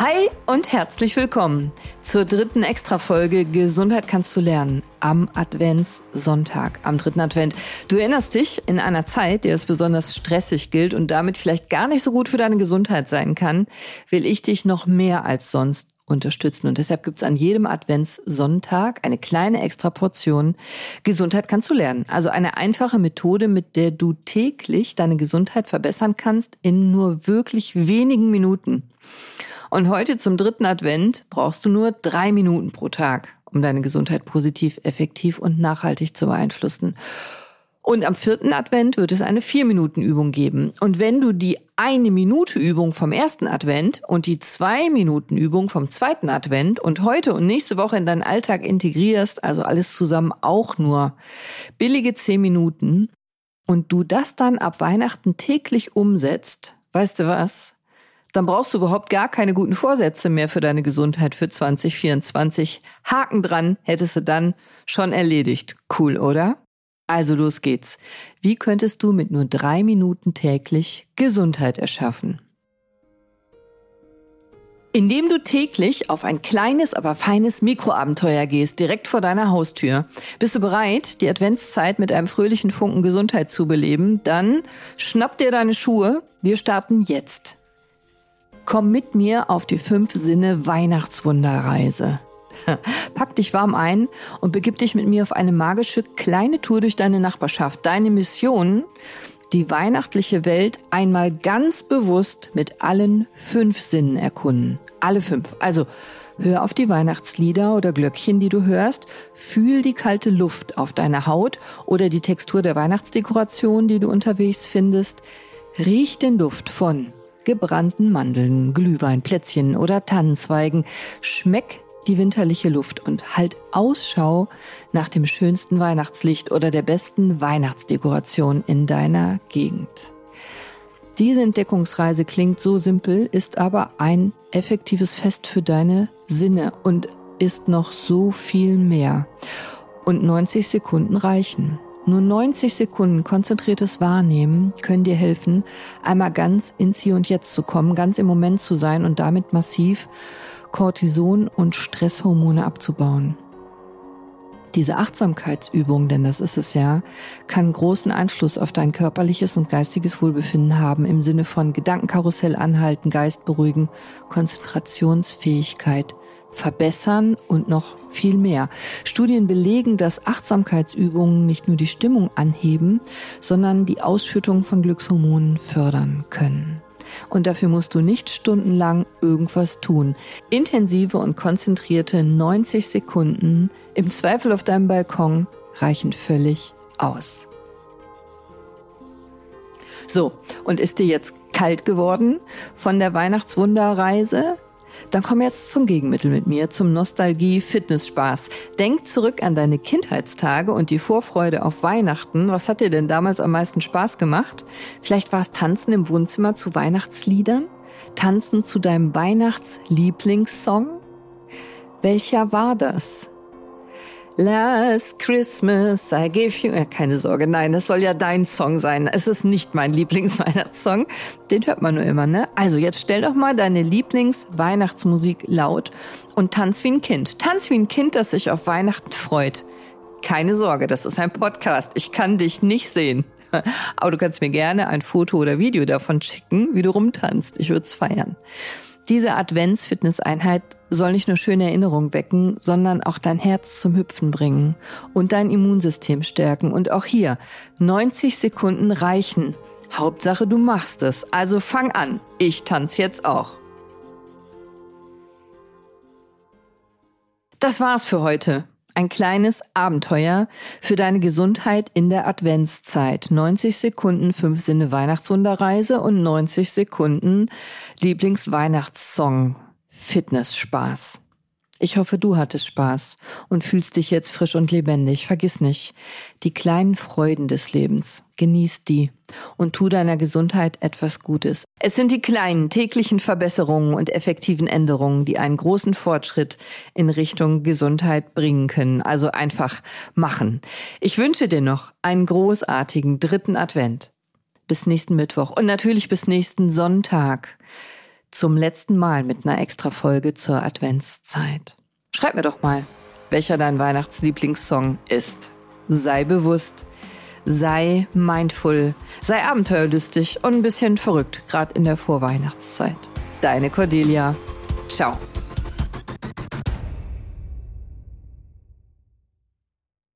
Hi und herzlich willkommen zur dritten Extra-Folge Gesundheit kannst du lernen am Adventssonntag, am dritten Advent. Du erinnerst dich, in einer Zeit, die als besonders stressig gilt und damit vielleicht gar nicht so gut für deine Gesundheit sein kann, will ich dich noch mehr als sonst unterstützen. Und deshalb gibt es an jedem Adventssonntag eine kleine extra Portion Gesundheit kannst du lernen. Also eine einfache Methode, mit der du täglich deine Gesundheit verbessern kannst in nur wirklich wenigen Minuten. Und heute zum dritten Advent brauchst du nur drei Minuten pro Tag, um deine Gesundheit positiv, effektiv und nachhaltig zu beeinflussen. Und am vierten Advent wird es eine Vier-Minuten-Übung geben. Und wenn du die eine Minute Übung vom ersten Advent und die zwei Minuten Übung vom zweiten Advent und heute und nächste Woche in deinen Alltag integrierst, also alles zusammen auch nur billige zehn Minuten, und du das dann ab Weihnachten täglich umsetzt, weißt du was? Dann brauchst du überhaupt gar keine guten Vorsätze mehr für deine Gesundheit für 2024. Haken dran, hättest du dann schon erledigt. Cool, oder? Also los geht's. Wie könntest du mit nur drei Minuten täglich Gesundheit erschaffen? Indem du täglich auf ein kleines, aber feines Mikroabenteuer gehst, direkt vor deiner Haustür. Bist du bereit, die Adventszeit mit einem fröhlichen Funken Gesundheit zu beleben? Dann schnapp dir deine Schuhe. Wir starten jetzt. Komm mit mir auf die fünf Sinne Weihnachtswunderreise. Pack dich warm ein und begib dich mit mir auf eine magische kleine Tour durch deine Nachbarschaft. Deine Mission, die weihnachtliche Welt einmal ganz bewusst mit allen fünf Sinnen erkunden. Alle fünf. Also hör auf die Weihnachtslieder oder Glöckchen, die du hörst. Fühl die kalte Luft auf deiner Haut oder die Textur der Weihnachtsdekoration, die du unterwegs findest. Riech den Duft von gebrannten Mandeln, Glühwein, Plätzchen oder Tannenzweigen. Schmeck die winterliche Luft und halt Ausschau nach dem schönsten Weihnachtslicht oder der besten Weihnachtsdekoration in deiner Gegend. Diese Entdeckungsreise klingt so simpel, ist aber ein effektives Fest für deine Sinne und ist noch so viel mehr. Und 90 Sekunden reichen. Nur 90 Sekunden konzentriertes Wahrnehmen können dir helfen, einmal ganz ins Hier und Jetzt zu kommen, ganz im Moment zu sein und damit massiv Cortison und Stresshormone abzubauen. Diese Achtsamkeitsübung, denn das ist es ja, kann großen Einfluss auf dein körperliches und geistiges Wohlbefinden haben im Sinne von Gedankenkarussell anhalten, Geist beruhigen, Konzentrationsfähigkeit verbessern und noch viel mehr. Studien belegen, dass Achtsamkeitsübungen nicht nur die Stimmung anheben, sondern die Ausschüttung von Glückshormonen fördern können. Und dafür musst du nicht stundenlang irgendwas tun. Intensive und konzentrierte 90 Sekunden im Zweifel auf deinem Balkon reichen völlig aus. So, und ist dir jetzt kalt geworden von der Weihnachtswunderreise? Dann komm jetzt zum Gegenmittel mit mir, zum Nostalgie-Fitnessspaß. Denk zurück an deine Kindheitstage und die Vorfreude auf Weihnachten. Was hat dir denn damals am meisten Spaß gemacht? Vielleicht war es Tanzen im Wohnzimmer zu Weihnachtsliedern? Tanzen zu deinem Weihnachtslieblingssong? Welcher war das? Last Christmas I gave you. Ja, keine Sorge, nein, das soll ja dein Song sein. Es ist nicht mein Lieblingsweihnachtssong. Den hört man nur immer, ne? Also jetzt stell doch mal deine Lieblingsweihnachtsmusik laut und tanz wie ein Kind. Tanz wie ein Kind, das sich auf Weihnachten freut. Keine Sorge, das ist ein Podcast. Ich kann dich nicht sehen. Aber du kannst mir gerne ein Foto oder Video davon schicken, wie du rumtanzt. Ich würde es feiern. Diese Advents-Fitness-Einheit soll nicht nur schöne Erinnerungen wecken, sondern auch dein Herz zum Hüpfen bringen und dein Immunsystem stärken. Und auch hier 90 Sekunden reichen. Hauptsache, du machst es. Also fang an. Ich tanze jetzt auch. Das war's für heute. Ein kleines Abenteuer für deine Gesundheit in der Adventszeit. 90 Sekunden, 5 Sinne Weihnachtswunderreise und 90 Sekunden Lieblingsweihnachtssong. Fitnessspaß. Ich hoffe, du hattest Spaß und fühlst dich jetzt frisch und lebendig. Vergiss nicht, die kleinen Freuden des Lebens. Genieß die und tu deiner Gesundheit etwas Gutes. Es sind die kleinen täglichen Verbesserungen und effektiven Änderungen, die einen großen Fortschritt in Richtung Gesundheit bringen können. Also einfach machen. Ich wünsche dir noch einen großartigen dritten Advent. Bis nächsten Mittwoch und natürlich bis nächsten Sonntag. Zum letzten Mal mit einer extra Folge zur Adventszeit. Schreib mir doch mal, welcher dein Weihnachtslieblingssong ist. Sei bewusst, sei mindful, sei abenteuerlustig und ein bisschen verrückt, gerade in der Vorweihnachtszeit. Deine Cordelia. Ciao.